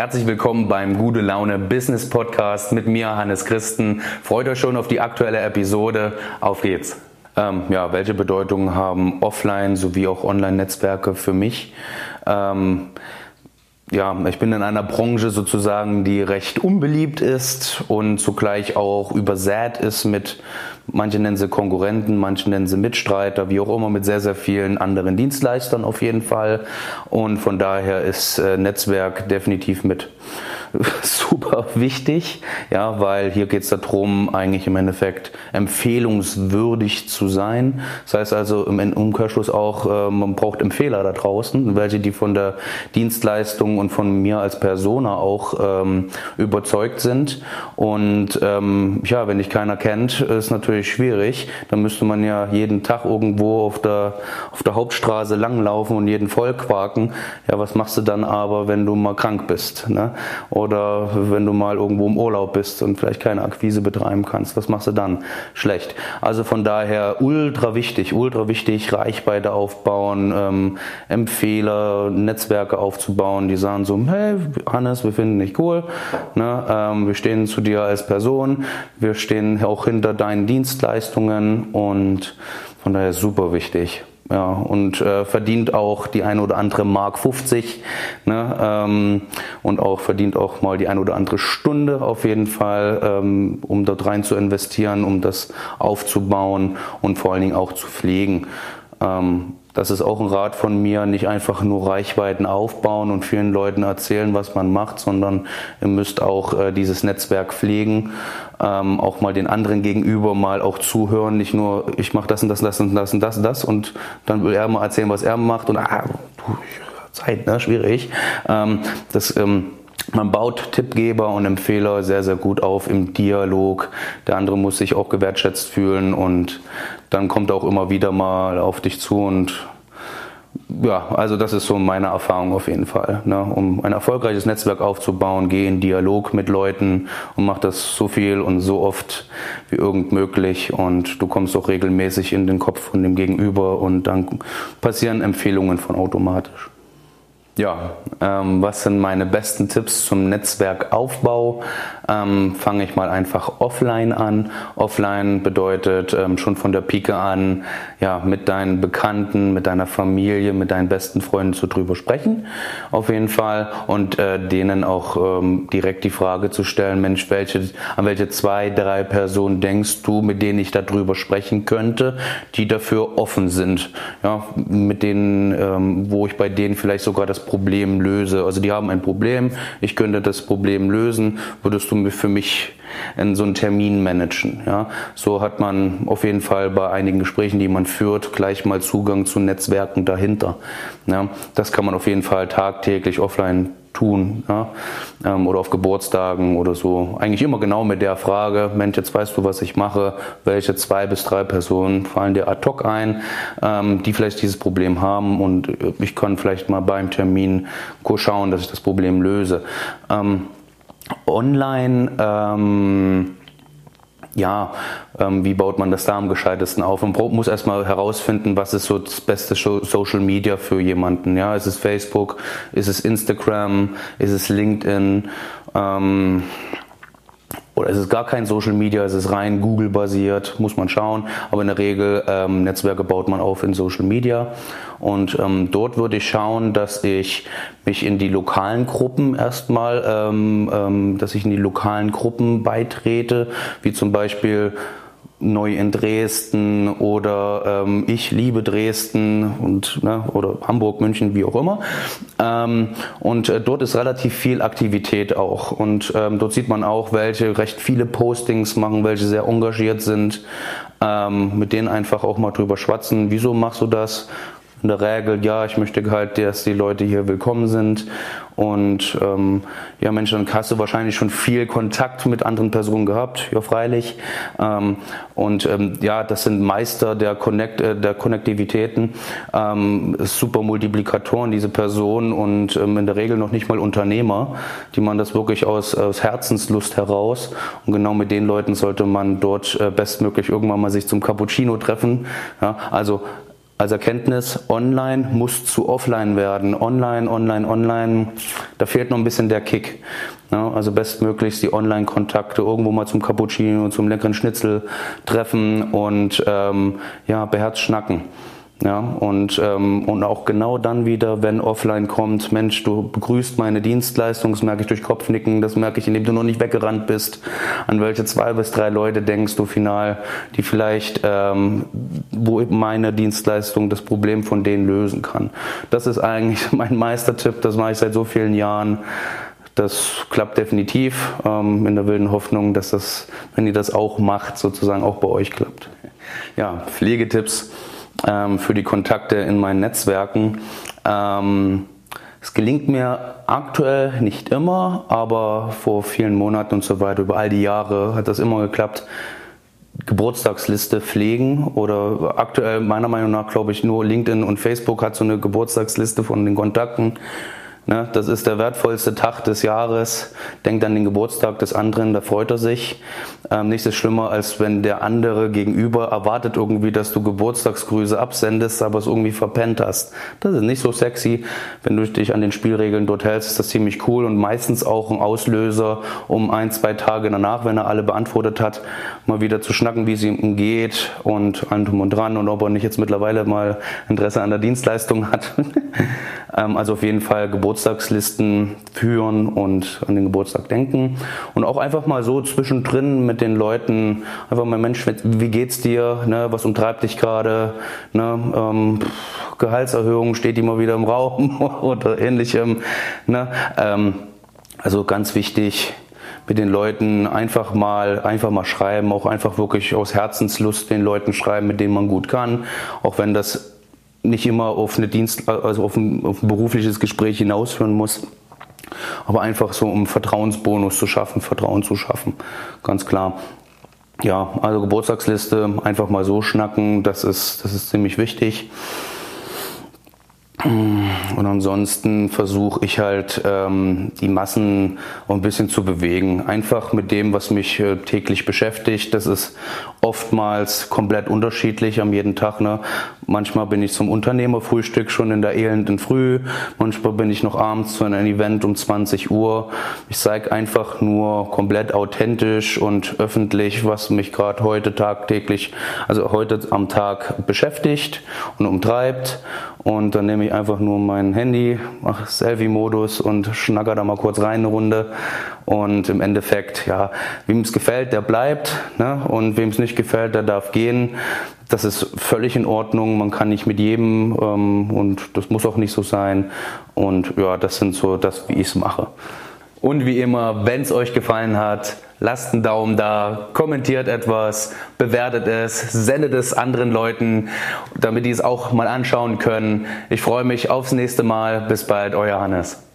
Herzlich willkommen beim Gute Laune Business Podcast mit mir, Hannes Christen. Freut euch schon auf die aktuelle Episode. Auf geht's. Ähm, ja, welche Bedeutung haben Offline sowie auch Online-Netzwerke für mich? Ähm, ja, ich bin in einer Branche sozusagen, die recht unbeliebt ist und zugleich auch übersät ist mit, manche nennen sie Konkurrenten, manche nennen sie Mitstreiter, wie auch immer, mit sehr, sehr vielen anderen Dienstleistern auf jeden Fall. Und von daher ist äh, Netzwerk definitiv mit super wichtig, ja, weil hier geht es darum, eigentlich im Endeffekt empfehlungswürdig zu sein. Das heißt also im Umkehrschluss auch, äh, man braucht Empfehler da draußen, welche die von der Dienstleistung und von mir als Persona auch ähm, überzeugt sind. Und ähm, ja, wenn dich keiner kennt, ist natürlich schwierig. Dann müsste man ja jeden Tag irgendwo auf der, auf der Hauptstraße langlaufen und jeden vollquaken. Ja, was machst du dann aber, wenn du mal krank bist? Ne? Oder wenn du mal irgendwo im Urlaub bist und vielleicht keine Akquise betreiben kannst, was machst du dann? Schlecht. Also von daher ultra wichtig, ultra wichtig, Reichweite aufbauen, ähm, Empfehler, Netzwerke aufzubauen, die sagen so, hey Hannes, wir finden dich cool, ne? Ähm, wir stehen zu dir als Person, wir stehen auch hinter deinen Dienstleistungen und von daher super wichtig. Ja, und äh, verdient auch die eine oder andere Mark 50 ne, ähm, und auch verdient auch mal die eine oder andere Stunde auf jeden Fall, ähm, um dort rein zu investieren, um das aufzubauen und vor allen Dingen auch zu pflegen. Ähm, das ist auch ein Rat von mir, nicht einfach nur Reichweiten aufbauen und vielen Leuten erzählen, was man macht, sondern ihr müsst auch äh, dieses Netzwerk pflegen, ähm, auch mal den anderen gegenüber mal auch zuhören, nicht nur ich mache das und das das und das und das und das und dann will er mal erzählen, was er macht und ah, du, Zeit, ne, schwierig. Ähm, das ähm, man baut Tippgeber und Empfehler sehr, sehr gut auf im Dialog. Der andere muss sich auch gewertschätzt fühlen und dann kommt er auch immer wieder mal auf dich zu und ja, also das ist so meine Erfahrung auf jeden Fall. Ne? Um ein erfolgreiches Netzwerk aufzubauen, geh in Dialog mit Leuten und mach das so viel und so oft wie irgend möglich und du kommst auch regelmäßig in den Kopf von dem Gegenüber und dann passieren Empfehlungen von automatisch. Ja, ähm, was sind meine besten Tipps zum Netzwerkaufbau? Ähm, Fange ich mal einfach offline an. Offline bedeutet ähm, schon von der Pike an, ja, mit deinen Bekannten, mit deiner Familie, mit deinen besten Freunden zu drüber sprechen, auf jeden Fall. Und äh, denen auch ähm, direkt die Frage zu stellen, Mensch, welche, an welche zwei, drei Personen denkst du, mit denen ich darüber sprechen könnte, die dafür offen sind? Ja, mit denen, ähm, wo ich bei denen vielleicht sogar das Problem löse. Also die haben ein Problem, ich könnte das Problem lösen, würdest du für mich in so einen Termin managen. Ja? So hat man auf jeden Fall bei einigen Gesprächen, die man führt, gleich mal Zugang zu Netzwerken dahinter. Ja? Das kann man auf jeden Fall tagtäglich offline tun ja? Ähm, oder auf Geburtstagen oder so. Eigentlich immer genau mit der Frage, Mensch, jetzt weißt du, was ich mache, welche zwei bis drei Personen fallen dir ad hoc ein, ähm, die vielleicht dieses Problem haben und ich kann vielleicht mal beim Termin schauen, dass ich das Problem löse. Ähm, online ähm, ja, wie baut man das da am gescheitesten auf? Man muss erstmal herausfinden, was ist so das beste Social Media für jemanden. Ja, ist es Facebook, ist es Instagram, ist es LinkedIn? Ähm, oder ist es gar kein Social Media, ist es rein Google basiert, muss man schauen. Aber in der Regel ähm, Netzwerke baut man auf in Social Media. Und ähm, dort würde ich schauen, dass ich mich in die lokalen Gruppen erstmal, ähm, ähm, dass ich in die lokalen Gruppen beitrete, wie zum Beispiel neu in Dresden oder ähm, ich liebe Dresden und ne, oder Hamburg, München, wie auch immer. Ähm, und äh, dort ist relativ viel Aktivität auch und ähm, dort sieht man auch, welche recht viele Postings machen, welche sehr engagiert sind, ähm, mit denen einfach auch mal drüber schwatzen. Wieso machst du das? In der Regel, ja, ich möchte halt, dass die Leute hier willkommen sind. Und ähm, ja, Mensch, dann hast du wahrscheinlich schon viel Kontakt mit anderen Personen gehabt, ja, freilich. Ähm, und ähm, ja, das sind Meister der, Connect, äh, der Konnektivitäten, ähm, super Multiplikatoren, diese Personen und ähm, in der Regel noch nicht mal Unternehmer, die man das wirklich aus, aus Herzenslust heraus. Und genau mit den Leuten sollte man dort äh, bestmöglich irgendwann mal sich zum Cappuccino treffen. Ja, also als Erkenntnis, online muss zu offline werden. Online, online, online, da fehlt noch ein bisschen der Kick. Ja, also bestmöglichst die Online-Kontakte irgendwo mal zum Cappuccino, zum leckeren Schnitzel treffen und ähm, ja, beherzt schnacken. Ja, und, ähm, und auch genau dann wieder, wenn offline kommt, Mensch, du begrüßt meine Dienstleistung, das merke ich durch Kopfnicken, das merke ich, indem du noch nicht weggerannt bist, an welche zwei bis drei Leute denkst du final, die vielleicht, ähm, wo meine Dienstleistung das Problem von denen lösen kann. Das ist eigentlich mein Meistertipp, das mache ich seit so vielen Jahren. Das klappt definitiv ähm, in der wilden Hoffnung, dass das, wenn ihr das auch macht, sozusagen auch bei euch klappt. Ja, Pflegetipps ähm, für die Kontakte in meinen Netzwerken. Ähm, es gelingt mir aktuell nicht immer, aber vor vielen Monaten und so weiter, über all die Jahre hat das immer geklappt. Geburtstagsliste pflegen oder aktuell meiner Meinung nach glaube ich nur LinkedIn und Facebook hat so eine Geburtstagsliste von den Kontakten Ne, das ist der wertvollste Tag des Jahres. Denkt an den Geburtstag des anderen, da freut er sich. Ähm, nichts ist schlimmer, als wenn der andere gegenüber erwartet irgendwie, dass du Geburtstagsgrüße absendest, aber es irgendwie verpennt hast. Das ist nicht so sexy. Wenn du dich an den Spielregeln dort hältst, ist das ziemlich cool und meistens auch ein Auslöser, um ein, zwei Tage danach, wenn er alle beantwortet hat, mal wieder zu schnacken, wie es ihm geht und an und dran und ob er nicht jetzt mittlerweile mal Interesse an der Dienstleistung hat. Ähm, also auf jeden Fall Geburtstagslisten führen und an den Geburtstag denken. Und auch einfach mal so zwischendrin mit den Leuten, einfach mal Mensch, wie geht's dir? Ne? Was umtreibt dich gerade? Ne? Ähm, Gehaltserhöhung steht immer wieder im Raum oder ähnlichem. Ne? Ähm, also ganz wichtig, mit den Leuten einfach mal, einfach mal schreiben, auch einfach wirklich aus Herzenslust den Leuten schreiben, mit denen man gut kann, auch wenn das nicht immer auf eine Dienst, also auf ein, auf ein berufliches Gespräch hinausführen muss. Aber einfach so, um Vertrauensbonus zu schaffen, Vertrauen zu schaffen. Ganz klar. Ja, also Geburtstagsliste einfach mal so schnacken, das ist, das ist ziemlich wichtig. Und ansonsten versuche ich halt ähm, die Massen ein bisschen zu bewegen. Einfach mit dem, was mich äh, täglich beschäftigt. Das ist oftmals komplett unterschiedlich am jeden Tag. Ne? Manchmal bin ich zum Unternehmerfrühstück schon in der elenden Früh. Manchmal bin ich noch abends zu einem Event um 20 Uhr. Ich zeige einfach nur komplett authentisch und öffentlich, was mich gerade heute tagtäglich, also heute am Tag beschäftigt und umtreibt. Und dann nehme ich einfach nur mein Handy, mache Selfie-Modus und schnacker da mal kurz rein eine Runde. Und im Endeffekt, ja, wem es gefällt, der bleibt. Ne? Und wem es nicht gefällt, der darf gehen. Das ist völlig in Ordnung. Man kann nicht mit jedem ähm, und das muss auch nicht so sein. Und ja, das sind so das, wie ich es mache. Und wie immer, wenn es euch gefallen hat, lasst einen Daumen da, kommentiert etwas, bewertet es, sendet es anderen Leuten, damit die es auch mal anschauen können. Ich freue mich aufs nächste Mal. Bis bald, euer Hannes.